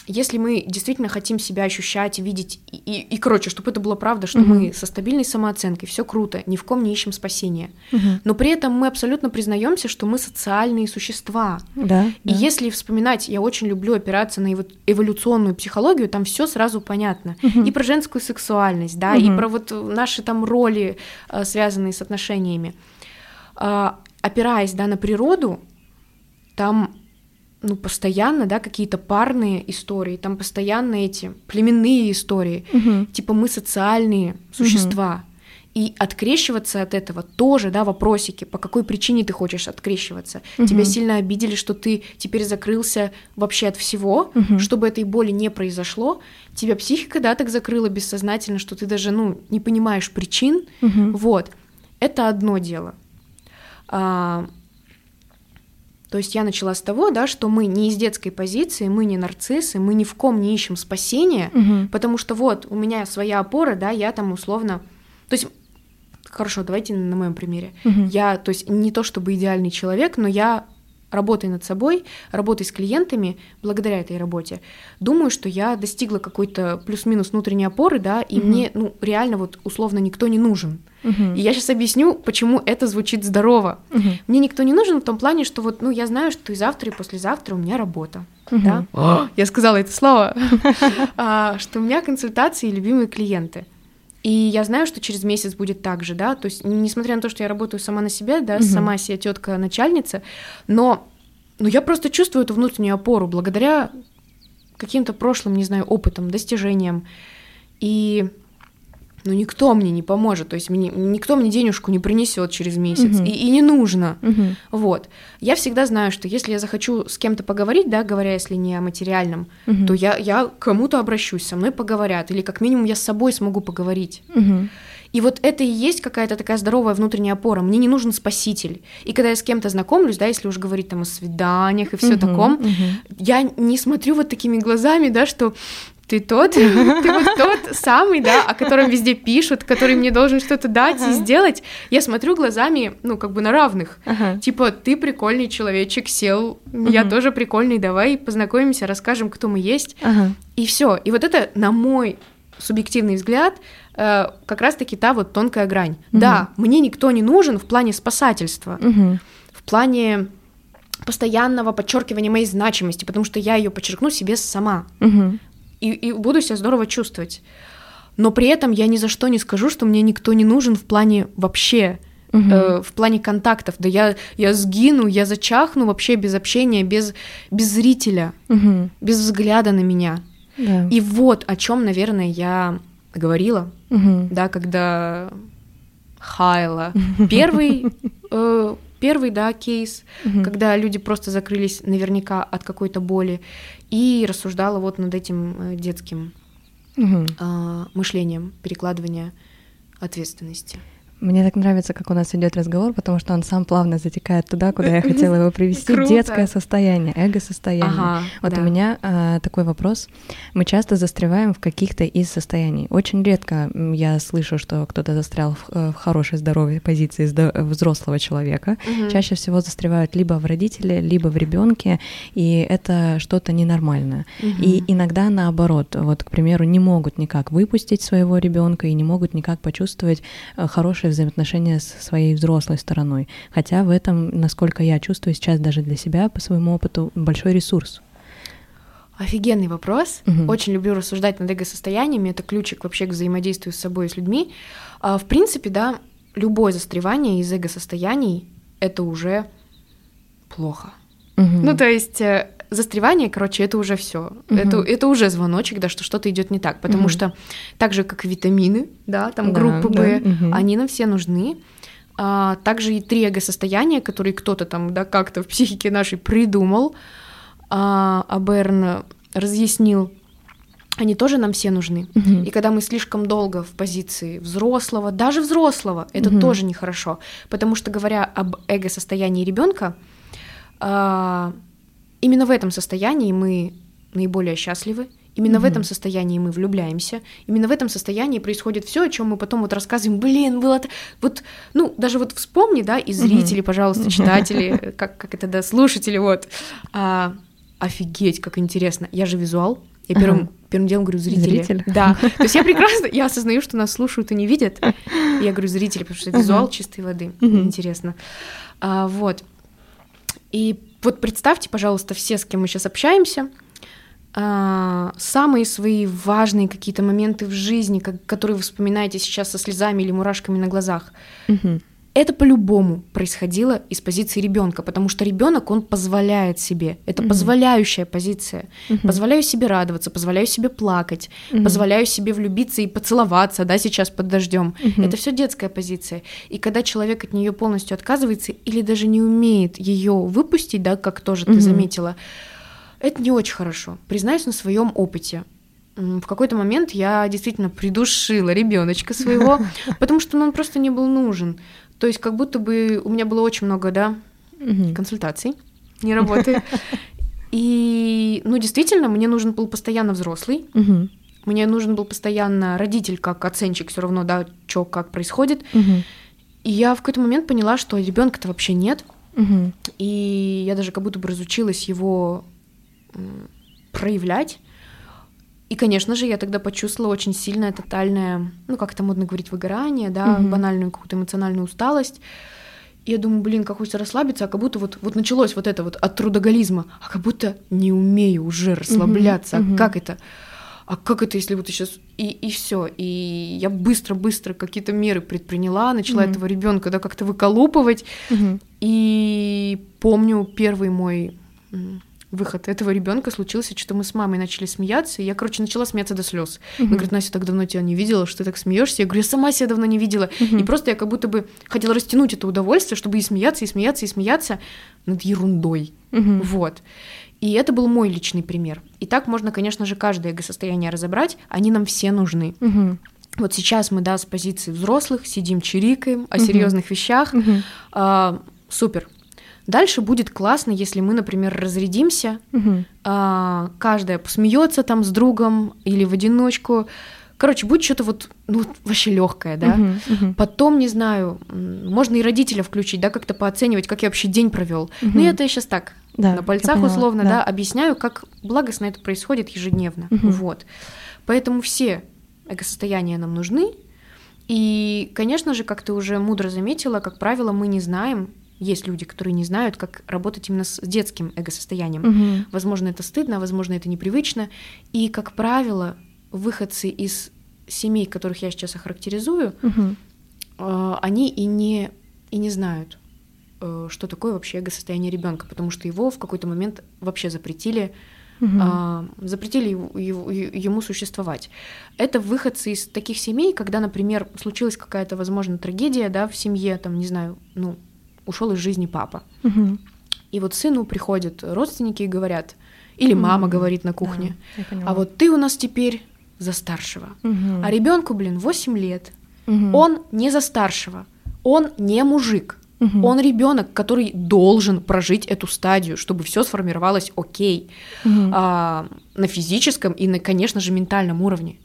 если мы действительно хотим себя ощущать, видеть, и, и, и, короче, чтобы это было правда, что Мгм. мы со стабильной самооценкой, все круто, ни в ком не ищем спасения. Мгм. Но при этом мы абсолютно признаемся, что мы социальные существа. Да. И да. если вспоминать, я очень люблю опираться на эво- эволюционную психологию, там все сразу понятно. Мгм. И про женскую сексуальность, да, и Мгм. про вот наши там роли, э, связанные с отношениями. А, Опираясь, да, на природу, там ну, постоянно, да, какие-то парные истории, там постоянно эти племенные истории. Мгм. Типа мы социальные существа. И открещиваться от этого тоже, да, вопросики, по какой причине ты хочешь открещиваться. Мгм. Тебя сильно обидели, что ты теперь закрылся вообще от всего, Мгм. чтобы этой боли не произошло. Тебя психика, да, так закрыла бессознательно, что ты даже, ну, не понимаешь причин. Мгм. Вот. Это одно дело. А, то есть я начала с того, да, что мы не из детской позиции, мы не нарциссы, мы ни в ком не ищем спасения, Мгм. потому что вот у меня своя опора, да, я там условно... То есть, хорошо, давайте на моем примере. Мгм. Я, то есть, не то чтобы идеальный человек, но я работая над собой, работая с клиентами, благодаря этой работе, думаю, что я достигла какой-то плюс-минус внутренней опоры, да, и Мгм. мне, ну, реально вот условно никто не нужен. Мгм. И я сейчас объясню, почему это звучит здорово. Мгм. Мне никто не нужен в том плане, что вот, ну, я знаю, что и завтра, и послезавтра у меня работа. Мгм. Да? О, я сказала это слово. А, Что у меня консультации и любимые клиенты. И я знаю, что через месяц будет так же, да, то есть, несмотря на то, что я работаю сама на себя, да, Мгм. сама себе тетка начальница, но ну, я просто чувствую эту внутреннюю опору благодаря каким-то прошлым, не знаю, опытам, достижениям. И ну, никто мне не поможет, то есть мне, никто мне денежку не принесет через месяц, Мгм. и, и не нужно. Мгм. Вот. Я всегда знаю, что если я захочу с кем-то поговорить, да, говоря, если не о материальном, Мгм. то я, я к кому-то обращусь, со мной поговорят, или как минимум я с собой смогу поговорить. Мгм. И вот это и есть какая-то такая здоровая внутренняя опора. Мне не нужен спаситель. И когда я с кем-то знакомлюсь, да, если уж говорить там о свиданиях и все Мгм. таком, Мгм. я не смотрю вот такими глазами, да, что ты тот, ты вот тот самый, да, о котором везде пишут, который мне должен что-то дать и Ага. сделать. Я смотрю глазами, ну, как бы на равных. Ага. Типа, ты прикольный человечек, сел, я Мгм. тоже прикольный, давай познакомимся, расскажем, кто мы есть. Ага. И все. И вот это, на мой субъективный взгляд, э, как раз-таки та вот тонкая грань. Да, мне никто не нужен в плане спасательства, в плане постоянного подчеркивания моей значимости, потому что я ее подчеркну себе сама Мгм. И, и буду себя здорово чувствовать. Но при этом я ни за что не скажу, что мне никто не нужен в плане вообще, Мгм. э, в плане контактов. Да я, я сгину, я зачахну вообще без общения, без, без зрителя, Мгм. без взгляда на меня. Да. И вот о чем, наверное, я говорила, Мгм. да, когда Хайла. Первый, э, первый, да, кейс, Мгм. когда люди просто закрылись наверняка от какой-то боли, и рассуждала вот над этим э, детским а, мышлением перекладывания ответственности. Мне так нравится, как у нас идет разговор, потому что он сам плавно затекает туда, куда я хотела его привести. Детское состояние, эго-состояние. Ага, вот да. у меня а, такой вопрос. Мы часто застреваем в каких-то из состояний. Очень редко я слышу, что кто-то застрял в, э, в хорошей здоровой позиции взрослого человека. Угу. Чаще всего застревают либо в родителе, либо в ребенке, и это что-то ненормальное. Угу. И иногда наоборот, вот, к примеру, не могут никак выпустить своего ребенка и не могут никак почувствовать э, хорошее хорошие взаимоотношения с своей взрослой стороной. Хотя в этом, насколько я чувствую сейчас даже для себя, по своему опыту, большой ресурс. Офигенный вопрос. Угу. Очень люблю рассуждать над эго-состояниями. Это ключик вообще к взаимодействию с собой и с людьми. А, в принципе, да, любое застревание из эго-состояний — это уже плохо. Угу. Ну, то есть э, застревание, короче, это уже все. Угу. Это, это уже звоночек, да, что что-то идет не так. Потому угу. что так же, как витамины, да, там да, группы да, Б, угу. они нам все нужны. А, также и три эго-состояния, которые кто-то там, да, как-то в психике нашей придумал, а, а Берн разъяснил, они тоже нам все нужны. Угу. И когда мы слишком долго в позиции взрослого, даже взрослого, это угу. тоже нехорошо. Потому что, говоря об эго-состоянии ребенка, а, Именно в этом состоянии мы наиболее счастливы, Именно mm-hmm. в этом состоянии мы влюбляемся. Именно в этом состоянии происходит все, о чем мы потом вот рассказываем. Блин, было вот, ну, даже вот вспомни, да, и зрители, mm-hmm. пожалуйста, читатели, как, как это, да, слушатели, вот. А, офигеть, как интересно. Я же визуал. Я первым, uh-huh. первым делом говорю зрители. Зритель. Да. То есть я прекрасно, я осознаю, что нас слушают и не видят. Я говорю зрители, потому что визуал uh-huh. чистой воды. Uh-huh. Интересно. А, вот. И вот представьте, пожалуйста, все, с кем мы сейчас общаемся, а, самые свои важные какие-то моменты в жизни, которые вы вспоминаете сейчас со слезами или мурашками на глазах. Угу. Это по-любому происходило из позиции ребенка, потому что ребенок он позволяет себе. Это угу. позволяющая позиция. Угу. Позволяю себе радоваться, позволяю себе плакать, угу. позволяю себе влюбиться и поцеловаться, да, сейчас под дождем. Угу. Это все детская позиция. И когда человек от нее полностью отказывается или даже не умеет ее выпустить, да, как тоже угу. ты заметила, это не очень хорошо. Признаюсь на своем опыте в какой-то момент я действительно придушила ребеночка своего, потому что ну, он просто не был нужен. То есть как будто бы у меня было очень много, да, угу. консультаций, не работы. И, ну, действительно, мне нужен был постоянно взрослый. Угу. Мне нужен был постоянно родитель, как оценщик, все равно, да, что как происходит. Угу. И я в какой-то момент поняла, что ребенка-то вообще нет. Угу. И я даже как будто бы разучилась его проявлять. И, конечно же, я тогда почувствовала очень сильное, тотальное, ну, как это модно говорить, выгорание, да, угу. банальную какую-то эмоциональную усталость. И я думаю, блин, как хочется расслабиться, а как будто вот, вот началось вот это вот от трудоголизма, а как будто не умею уже расслабляться. Угу, а как это? А как это, если вот сейчас и, и все? И я быстро-быстро какие-то меры предприняла, начала угу. этого ребенка да, как-то выколупывать. Угу. И помню первый мой выход этого ребенка случился, что мы с мамой начали смеяться, и я, короче, начала смеяться до слез. Uh-huh. Она говорит, Настя, так давно тебя не видела, что ты так смеешься. Я говорю, я сама себя давно не видела. Uh-huh. И просто я как будто бы хотела растянуть это удовольствие, чтобы и смеяться, и смеяться, и смеяться над ерундой. Uh-huh. Вот. И это был мой личный пример. И так можно, конечно же, каждое эго-состояние разобрать, они нам все нужны. Uh-huh. Вот сейчас мы, да, с позиции взрослых сидим, чирикаем о uh-huh. серьезных вещах. Uh-huh. А, супер, Дальше будет классно, если мы, например, разрядимся, угу. а, каждая посмеется там с другом или в одиночку. Короче, будет что-то вот, ну, вообще легкое, да. Uh-huh, uh-huh. Потом, не знаю, можно и родителя включить, да, как-то пооценивать, как я вообще день провел. Uh-huh. Ну, это я сейчас так, да, на пальцах условно, да. да, объясняю, как благостно это происходит ежедневно. Uh-huh. Вот. Поэтому все эго-состояния нам нужны. И, конечно же, как ты уже мудро заметила, как правило, мы не знаем, есть люди, которые не знают, как работать именно с детским эго-состоянием. Угу. Возможно, это стыдно, возможно, это непривычно. И, как правило, выходцы из семей, которых я сейчас охарактеризую, угу. э, они и не, и не знают, э, что такое вообще эго-состояние ребенка, потому что его в какой-то момент вообще запретили. Угу. Uh, запретили его, его, ему существовать. Это выходцы из таких семей, когда, например, случилась какая-то, возможно, трагедия, да, в семье, там, не знаю, ну, ушел из жизни папа. Угу. И вот сыну приходят родственники и говорят, или мама говорит на кухне, да, а вот ты у нас теперь за старшего. Угу. А ребенку, блин, 8 лет. Угу. Он не за старшего, он не мужик. Угу. Он ребенок, который должен прожить эту стадию, чтобы все сформировалось окей угу. а, на физическом и, на, конечно же, ментальном уровне.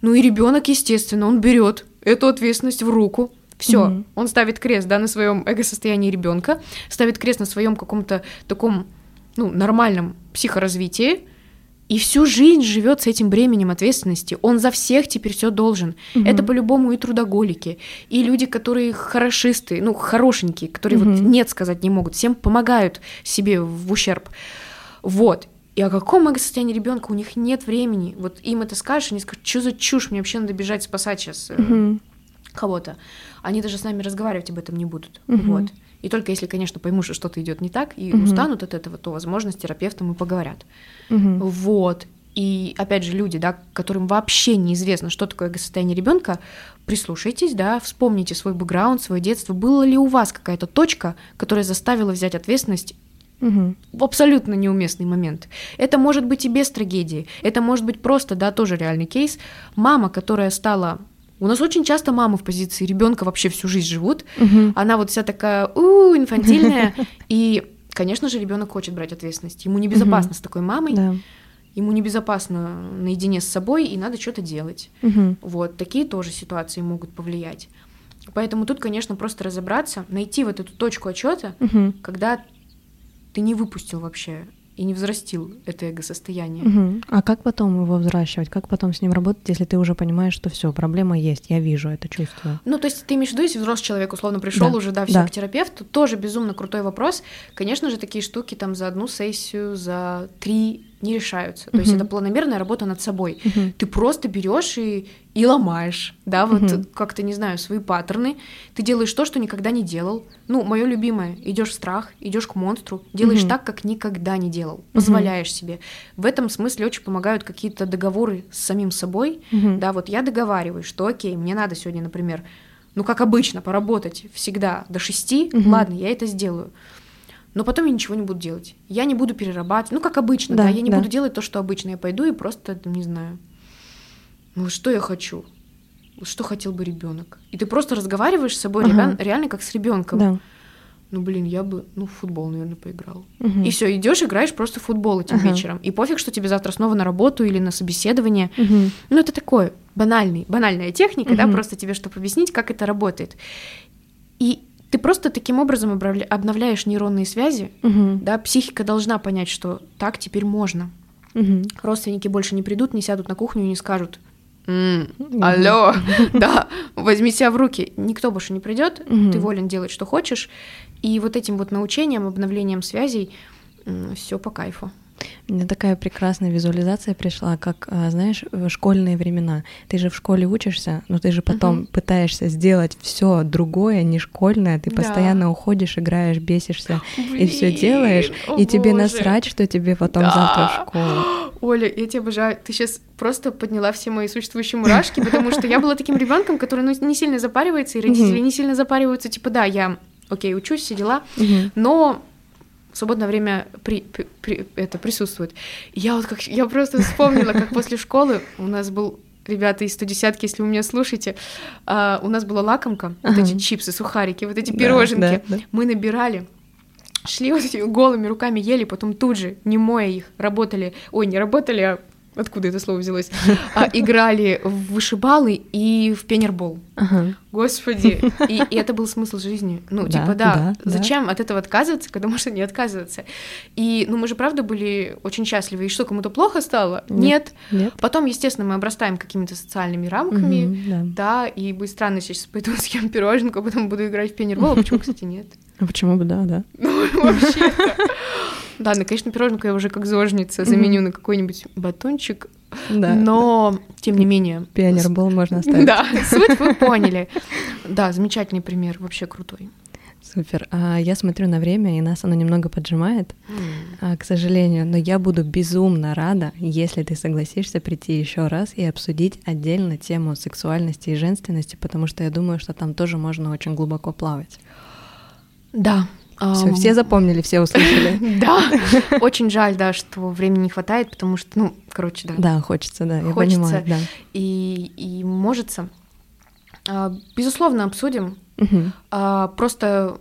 Ну и ребенок, естественно, он берет эту ответственность в руку. Все, угу. он ставит крест, да, на своем эго-состоянии ребенка, ставит крест на своем каком-то таком, ну, нормальном психоразвитии, и всю жизнь живет с этим бременем ответственности. Он за всех теперь все должен. Угу. Это по-любому и трудоголики, и люди, которые хорошисты, ну, хорошенькие, которые угу. вот нет сказать не могут, всем помогают себе в ущерб. Вот. И о каком эго-состоянии ребенка у них нет времени. Вот им это скажешь, они скажут, что за чушь, мне вообще надо бежать спасать сейчас угу. кого-то. Они даже с нами разговаривать об этом не будут. Угу. Вот. И только если, конечно, поймут, что что-то идет не так, и угу. устанут от этого, то, возможно, с терапевтом и поговорят. Угу. Вот. И опять же, люди, да, которым вообще неизвестно, что такое состояние ребенка, прислушайтесь, да, вспомните свой бэкграунд, свое детство. Было ли у вас какая-то точка, которая заставила взять ответственность Угу. В абсолютно неуместный момент. Это может быть и без трагедии. Это может быть просто, да, тоже реальный кейс. Мама, которая стала у нас очень часто мамы в позиции ребенка вообще всю жизнь живут. Угу. Она вот вся такая у инфантильная. И, конечно же, ребенок хочет брать ответственность. Ему небезопасно угу. с такой мамой. Да. Ему небезопасно наедине с собой, и надо что-то делать. Угу. Вот такие тоже ситуации могут повлиять. Поэтому тут, конечно, просто разобраться, найти вот эту точку отчета, угу. когда ты не выпустил вообще и не взрастил это эго-состояние. Угу. А как потом его взращивать? Как потом с ним работать, если ты уже понимаешь, что все, проблема есть, я вижу это, чувствую? Ну, то есть ты имеешь в виду, если взрослый человек условно пришел да. уже, да, все да. к терапевту, тоже безумно крутой вопрос. Конечно же, такие штуки там за одну сессию, за три не решаются. То есть это планомерная работа над собой. Ты просто берешь и, и ломаешь, да, вот как-то, не знаю, свои паттерны. Ты делаешь то, что никогда не делал. Ну, мое любимое, идешь в страх, идешь к монстру, делаешь так, как никогда не делал, позволяешь себе. В этом смысле очень помогают какие-то договоры с самим собой. Да, вот я договариваюсь, что окей, мне надо сегодня, например, ну, как обычно, поработать всегда до шести, uh-huh. ладно, я это сделаю но потом я ничего не буду делать. Я не буду перерабатывать, ну, как обычно, да, да я не да. буду делать то, что обычно. Я пойду и просто, не знаю, ну, что я хочу, что хотел бы ребенок. И ты просто разговариваешь с собой ага. реально как с ребенком. Да. Ну, блин, я бы, ну, в футбол, наверное, поиграл. Угу. И все, идешь, играешь просто в футбол этим ага. вечером. И пофиг, что тебе завтра снова на работу или на собеседование. Угу. Ну, это такое банальный, банальная техника, угу. да, просто тебе, чтобы объяснить, как это работает. И ты просто таким образом обновляешь нейронные связи, угу. да, психика должна понять, что так теперь можно. Угу. Родственники больше не придут, не сядут на кухню и не скажут, м алло, да, возьми себя в руки. Никто больше не придет, ты волен делать, что хочешь. И вот этим вот научением, обновлением связей все по кайфу. Мне такая прекрасная визуализация пришла, как, а, знаешь, в школьные времена. Ты же в школе учишься, но ты же потом угу. пытаешься сделать все другое, не школьное. Ты да. постоянно уходишь, играешь, бесишься Блин, и все делаешь, о и тебе насрать, что тебе потом да. завтра в школу. Оля, я тебя обожаю. Ты сейчас просто подняла все мои существующие мурашки, потому что я была таким ребенком, который ну, не сильно запаривается, и родители не сильно запариваются. Типа, да, я, окей, учусь, все дела, но в свободное время при, при, при, это присутствует. я вот как я просто вспомнила, как после школы у нас был ребята из 110 если вы меня слушаете, uh, у нас была лакомка, ага. вот эти чипсы, сухарики, вот эти да, пироженки. Да, да. Мы набирали шли вот этими голыми руками ели, потом тут же, не моя их, работали, ой, не работали, а откуда это слово взялось, а, играли в вышибалы и в пенербол. Ага. Господи, и, и это был смысл жизни. Ну, да, типа, да, да зачем да. от этого отказываться, когда можно не отказываться? И, ну, мы же, правда, были очень счастливы. И что, кому-то плохо стало? Нет. Нет. Потом, естественно, мы обрастаем какими-то социальными рамками, угу, да. да, и будет странно, если сейчас пойду съем пироженку, а потом буду играть в пенербол, а почему, кстати, нет? А почему бы да, да? Ну, вообще да, ну, конечно, пироженку я уже как зожница заменю на какой-нибудь батончик, да. Но, тем не менее... Пионер был, можно оставить. Да, суть вы поняли. Да, замечательный пример, вообще крутой. Супер. А я смотрю на время, и нас оно немного поджимает, mm. к сожалению. Но я буду безумно рада, если ты согласишься прийти еще раз и обсудить отдельно тему сексуальности и женственности, потому что я думаю, что там тоже можно очень глубоко плавать. Да, все, um... все запомнили, все услышали. Да, очень жаль, да, что времени не хватает, потому что, ну, короче, да. Да, хочется, да, я понимаю, да. И, и можется. А, безусловно, обсудим. А, Просто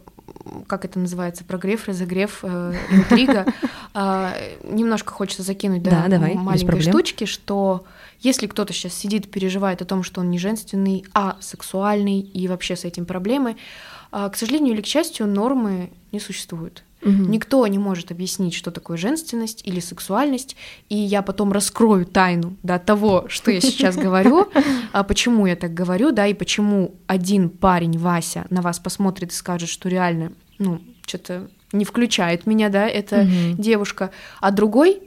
как это называется, прогрев, разогрев, э, интрига. А, Немножко хочется закинуть, да, Да, давай, маленькой штучки, что если кто-то сейчас сидит, переживает о том, что он не женственный, а сексуальный и вообще с этим проблемы, к сожалению или к счастью, нормы не существуют. Мгм. Никто не может объяснить, что такое женственность или сексуальность, и я потом раскрою тайну да, того, что я сейчас говорю, а почему я так говорю, да, и почему один парень, Вася, на вас посмотрит и скажет, что реально, ну, что-то не включает меня, да, эта Мгм. девушка, а другой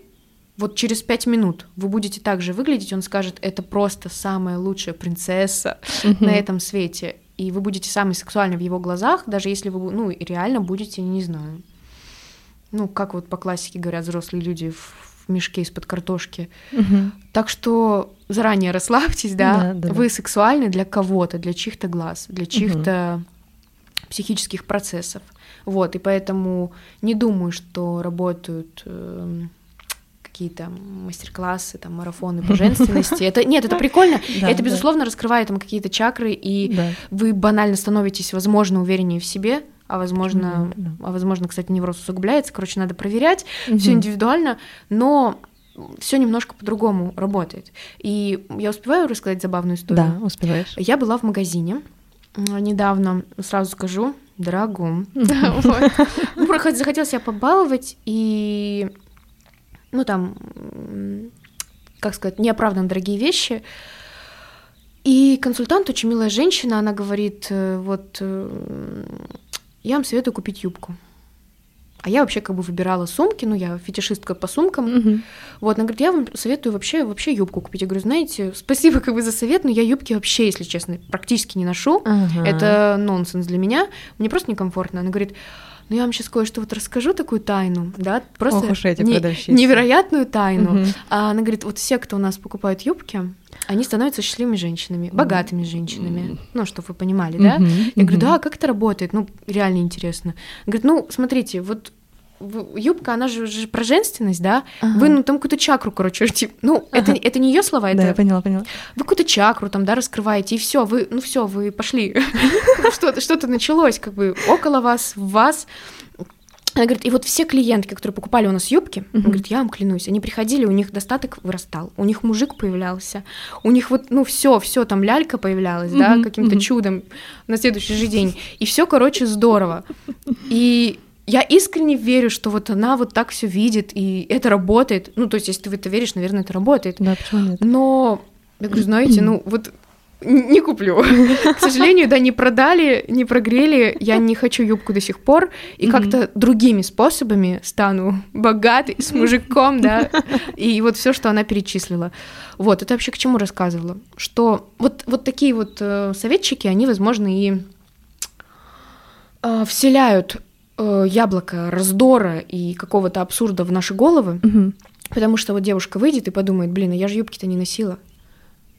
вот через пять минут вы будете так же выглядеть, он скажет, это просто самая лучшая принцесса на этом свете, и вы будете самый сексуальный в его глазах, даже если вы, ну, реально будете, не знаю, ну, как вот по классике говорят взрослые люди в в мешке из-под картошки. Мгм. Так что заранее расслабьтесь, да, Да, да, вы сексуальны для кого-то, для чьих-то глаз, для чьих-то психических процессов. Вот, и поэтому не думаю, что работают эм, какие-то мастер-классы, там, марафоны по женственности. Это, нет, это прикольно. Да, это, да. безусловно, раскрывает там какие-то чакры, и Да. вы банально становитесь, возможно, увереннее в себе, а возможно, Да, да. а возможно, кстати, невроз усугубляется. Короче, надо проверять, все Мгм. индивидуально, но все немножко по-другому работает. И я успеваю рассказать забавную историю. Да, успеваешь. Я была в магазине недавно, сразу скажу, дорогом. Ну, захотелось себя побаловать, и, ну, там, как сказать, неоправданно дорогие вещи. И консультант, очень милая женщина, она говорит, э, вот, э, я вам советую купить юбку. А я вообще как бы выбирала сумки, ну, я фетишистка по сумкам, Мгм. вот, она говорит, я вам советую вообще, вообще юбку купить. Я говорю, знаете, спасибо как бы за совет, но я юбки вообще, если честно, практически не ношу. Ага. Это нонсенс для меня. Мне просто некомфортно. Она говорит, ну я вам сейчас кое-что вот расскажу, такую тайну, да, просто Ох уж эти не- продавщицы. невероятную тайну. Мгм. А она говорит, вот все, кто у нас покупают юбки, они становятся счастливыми женщинами, богатыми женщинами. Ну, чтобы вы понимали, да? Мгм, Я говорю, да, как это работает? Ну, реально интересно. Говорит, ну, смотрите, вот юбка, она же, же про женственность, да? Ага. Вы, ну, там какую-то чакру, короче, типа, ну, это, Ага. это не ее слова, Да, это я поняла, поняла. вы какую-то чакру там, да, раскрываете, и все, вы, ну все, вы пошли. Что-то что-то началось, как бы около вас, в вас. Она говорит, и вот все клиентки, которые покупали у нас юбки, она Мгм. говорит, я вам клянусь, они приходили, у них достаток вырастал, у них мужик появлялся, у них вот, ну все, все там лялька появлялась, да, Мгм, каким-то мгм. чудом на следующий же день, и все, короче, здорово. И я искренне верю, что вот она вот так все видит, и это работает. Ну, то есть, если ты в это веришь, наверное, это работает. Да, почему нет? Но, я говорю, знаете, ну вот не куплю. К сожалению, да, не продали, не прогрели, я не хочу юбку до сих пор, и как-то другими способами стану богатой, с мужиком, да, и вот все, что она перечислила. Вот, это вообще к чему рассказывала? Что вот, вот такие вот э, советчики, они, возможно, и э, вселяют э, яблоко раздора и какого-то абсурда в наши головы, Мгм. Потому что вот девушка выйдет и подумает, блин, а я же юбки-то не носила.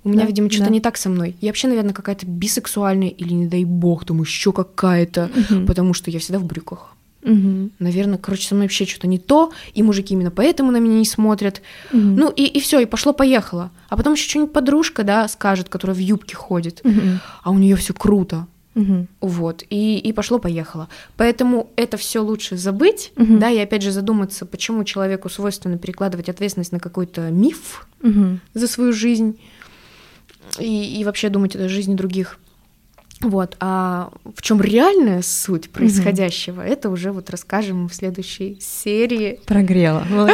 У меня, Да, видимо, что-то да. не так со мной. Я вообще, наверное, какая-то бисексуальная или, не дай бог, там еще какая-то, Мгм. потому что я всегда в брюках. Мгм. Наверное, короче, со мной вообще что-то не то, и мужики именно поэтому на меня не смотрят. Мгм. Ну и, и все, и пошло-поехало. А потом еще что-нибудь подружка, да, скажет, которая в юбке ходит, Мгм. а у нее все круто. Мгм. Вот, и, и пошло-поехало. Поэтому это все лучше забыть, Мгм. да, и опять же задуматься, почему человеку свойственно перекладывать ответственность на какой-то миф Мгм. за свою жизнь и, и вообще думать о жизни других. Вот, а в чем реальная суть происходящего, это уже вот расскажем в следующей серии. Прогрела.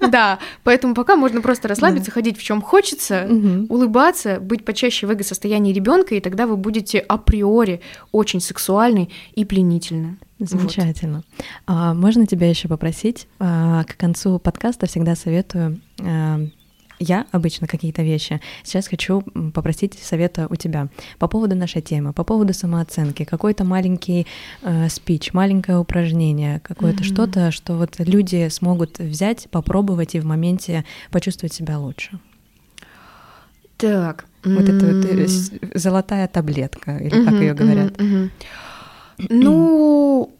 Да, поэтому пока можно просто расслабиться, ходить в чем хочется, улыбаться, быть почаще в эго-состоянии ребенка, и тогда вы будете априори очень сексуальны и пленительны. Вот. Замечательно. А, можно тебя еще попросить? А, к концу подкаста всегда советую. а, я обычно какие-то вещи. Сейчас хочу попросить совета у тебя по поводу нашей темы, по поводу самооценки. Какой-то маленький э, спич, маленькое упражнение, какое-то Мгм. что-то, что вот люди смогут взять, попробовать и в моменте почувствовать себя лучше. Так. Вот это вот э, золотая таблетка, или как мгм, ее говорят. мгм, мгм. Ну,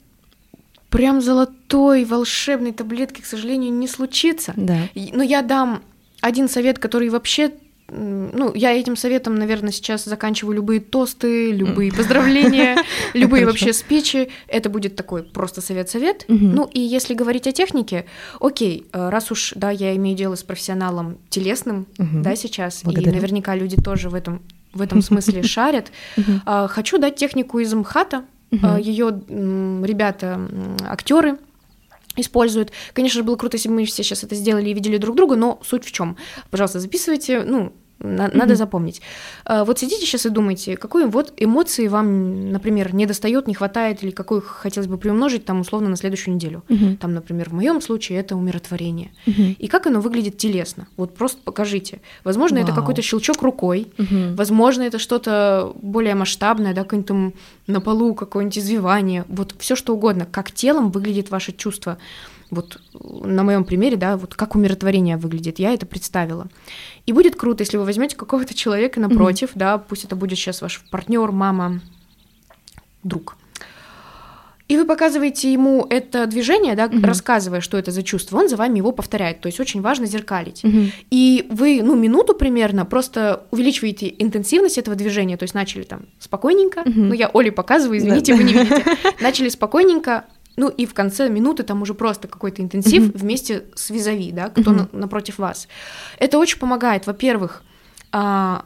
прям золотой волшебной таблетки, к сожалению, не случится. Да. Но я дам один совет, который вообще ну, я этим советом, наверное, сейчас заканчиваю любые тосты, любые поздравления, любые вообще спичи. Это будет такой просто совет-совет. Ну, и если говорить о технике, окей, э, раз уж, да, я имею дело с профессионалом телесным, да, сейчас, и наверняка люди тоже в этом в этом смысле шарят. А, хочу дать технику из МХАТа. А, Ее ребята, актеры, используют. Конечно же, было круто, если бы мы все сейчас это сделали и видели друг друга, но суть в чем? Пожалуйста, записывайте, ну, на, mm-hmm. Надо запомнить. А, вот сидите сейчас и думайте, какой вот эмоции вам, например, не достает, не хватает, или какой хотелось бы приумножить там условно на следующую неделю. Mm-hmm. Там, например, в моем случае это умиротворение. Mm-hmm. И как оно выглядит телесно. Вот просто покажите. Возможно, wow. это какой-то щелчок рукой, mm-hmm. возможно, это что-то более масштабное, да, какое-нибудь там на полу какое-нибудь извивание. Вот все что угодно. Как телом выглядит ваше чувство вот на моем примере, да, вот как умиротворение выглядит, я это представила. И будет круто, если вы возьмете какого-то человека напротив, mm-hmm. да, пусть это будет сейчас ваш партнер, мама, друг. И вы показываете ему это движение, да, mm-hmm. рассказывая, что это за чувство, он за вами его повторяет. То есть очень важно зеркалить. Mm-hmm. И вы, ну, минуту примерно просто увеличиваете интенсивность этого движения. То есть начали там спокойненько. Mm-hmm. Ну, я Оле показываю, извините, вы не видите. Начали спокойненько, ну и в конце минуты там уже просто какой-то интенсив mm-hmm. вместе с визави, да, кто mm-hmm. на, напротив вас. Это очень помогает, во-первых, а,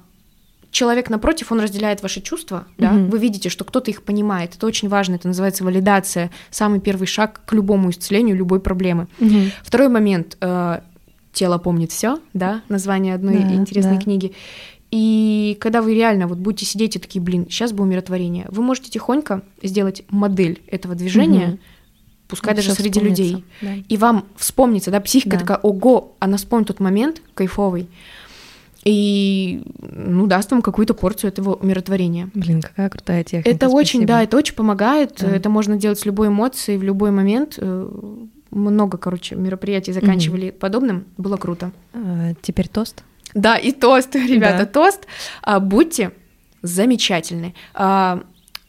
человек напротив, он разделяет ваши чувства, mm-hmm. да, вы видите, что кто-то их понимает, это очень важно, это называется валидация, самый первый шаг к любому исцелению любой проблемы. Mm-hmm. Второй момент, э, тело помнит все, да, название одной да, интересной да. книги. И когда вы реально вот будете сидеть и такие, блин, сейчас бы умиротворение, вы можете тихонько сделать модель этого движения, mm-hmm пускай даже среди людей. Да. И вам вспомнится, да, психика да. такая, ого, она вспомнит тот момент кайфовый. И, ну, даст вам какую-то порцию этого умиротворения. Блин, какая крутая техника. Это спасибо. очень, да, это очень помогает. Да. Это можно делать с любой эмоцией, в любой момент. Э, много, короче, мероприятий заканчивали угу. подобным. Было круто. А, теперь тост. Да, и тост, ребята, да. тост. А, будьте замечательны. А,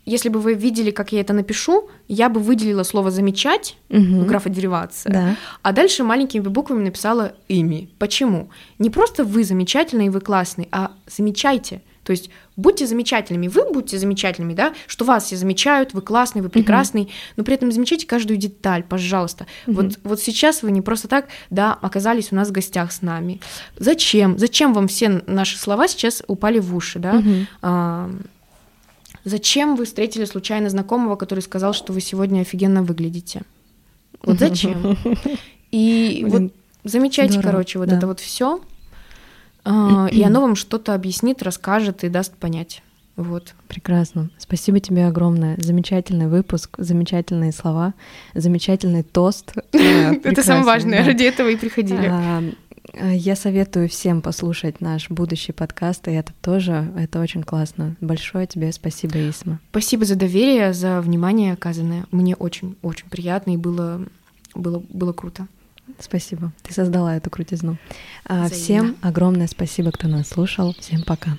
если бы вы видели, как я это напишу, я бы выделила слово «замечать», угу. графодеривация, да. а дальше маленькими буквами написала «ими». Почему? Не просто вы замечательный и вы классный, а замечайте. То есть будьте замечательными, вы будьте замечательными, да, что вас все замечают, вы классный, вы прекрасный, угу. но при этом замечайте каждую деталь, пожалуйста. Угу. Вот, вот сейчас вы не просто так, да, оказались у нас в гостях с нами. Зачем? Зачем вам все наши слова сейчас упали в уши, да? Угу. А, Зачем вы встретили случайно знакомого, который сказал, что вы сегодня офигенно выглядите? Вот зачем? И вот замечайте, короче, вот это вот все, а, и оно вам что-то объяснит, расскажет и даст понять. Вот. Прекрасно. Спасибо тебе огромное. Замечательный выпуск, замечательные слова, замечательный тост. Это самое важное. Ради этого и приходили. А, я советую всем послушать наш будущий подкаст, и это тоже, это очень классно. Большое тебе спасибо, Исма. Спасибо за доверие, за внимание оказанное. Мне очень-очень приятно, и было, было, было круто. Спасибо. Ты создала эту крутизну. А, Взаимно. Всем огромное спасибо, кто нас слушал. Всем пока.